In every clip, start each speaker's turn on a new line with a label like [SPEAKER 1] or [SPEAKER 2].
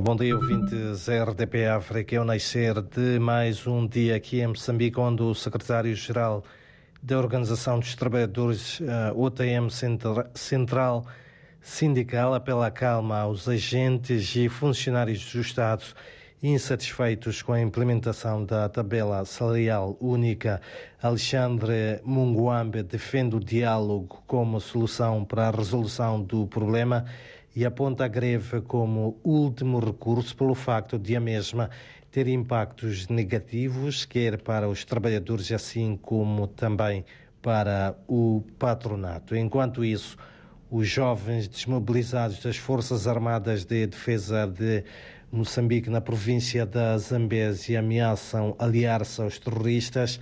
[SPEAKER 1] Bom dia, ouvintes RDP África. É o nascer de mais um dia aqui em Moçambique, onde o secretário-geral da Organização dos Trabalhadores, OTM Central Sindical, apela a calma aos agentes e funcionários do Estado insatisfeitos com a implementação da tabela salarial única. Alexandre Munguambe defende o diálogo como solução para a resolução do problema e aponta a greve como último recurso pelo facto de a mesma ter impactos negativos, quer para os trabalhadores, assim como também para o patronato. Enquanto isso, os jovens desmobilizados das Forças Armadas de Defesa de Moçambique, na província da Zambésia, ameaçam aliar-se aos terroristas.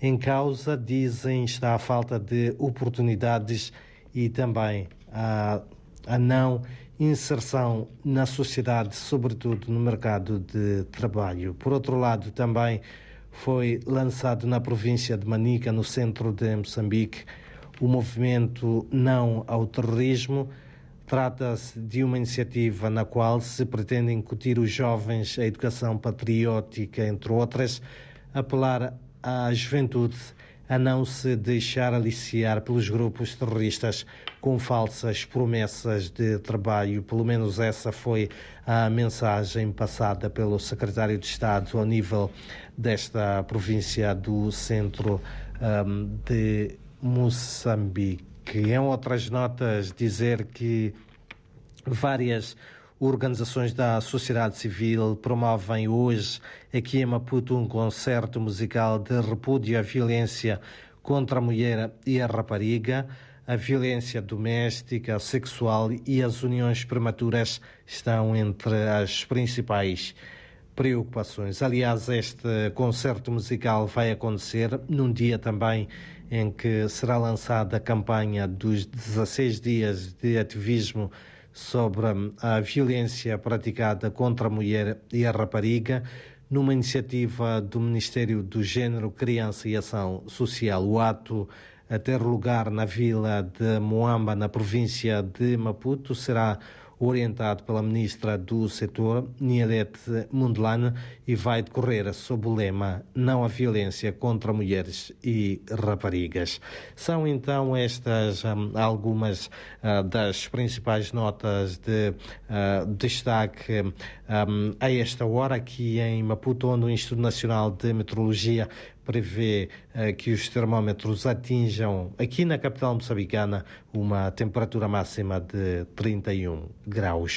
[SPEAKER 1] Em causa, dizem, está a falta de oportunidades e também a a não inserção na sociedade, sobretudo no mercado de trabalho. Por outro lado, também foi lançado na província de Manica, no centro de Moçambique, o movimento Não ao Terrorismo. Trata-se de uma iniciativa na qual se pretende incutir os jovens a educação patriótica, entre outras, apelar à juventude a não se deixar aliciar pelos grupos terroristas com falsas promessas de trabalho. Pelo menos essa foi a mensagem passada pelo secretário de Estado ao nível desta província do centro um, de Moçambique. Em outras notas, dizer que várias organizações da sociedade civil promovem hoje aqui em Maputo um concerto musical de repúdio à violência contra a mulher e a rapariga. A violência doméstica, sexual e as uniões prematuras estão entre as principais preocupações. Aliás, este concerto musical vai acontecer num dia também em que será lançada a campanha dos 16 dias de ativismo sobre a violência praticada contra a mulher e a rapariga, numa iniciativa do Ministério do Gênero, Criança e Ação Social. O ato a ter lugar na vila de Moamba, na província de Maputo, será orientado pela ministra do setor, Nielete Mundelane, e vai decorrer sob o lema Não há violência contra mulheres e raparigas. São então estas um, algumas uh, das principais notas de uh, destaque um, a esta hora aqui em Maputo, onde o Instituto Nacional de Meteorologia prevê uh, que os termómetros atinjam aqui na capital moçambicana uma temperatura máxima de 31 graus.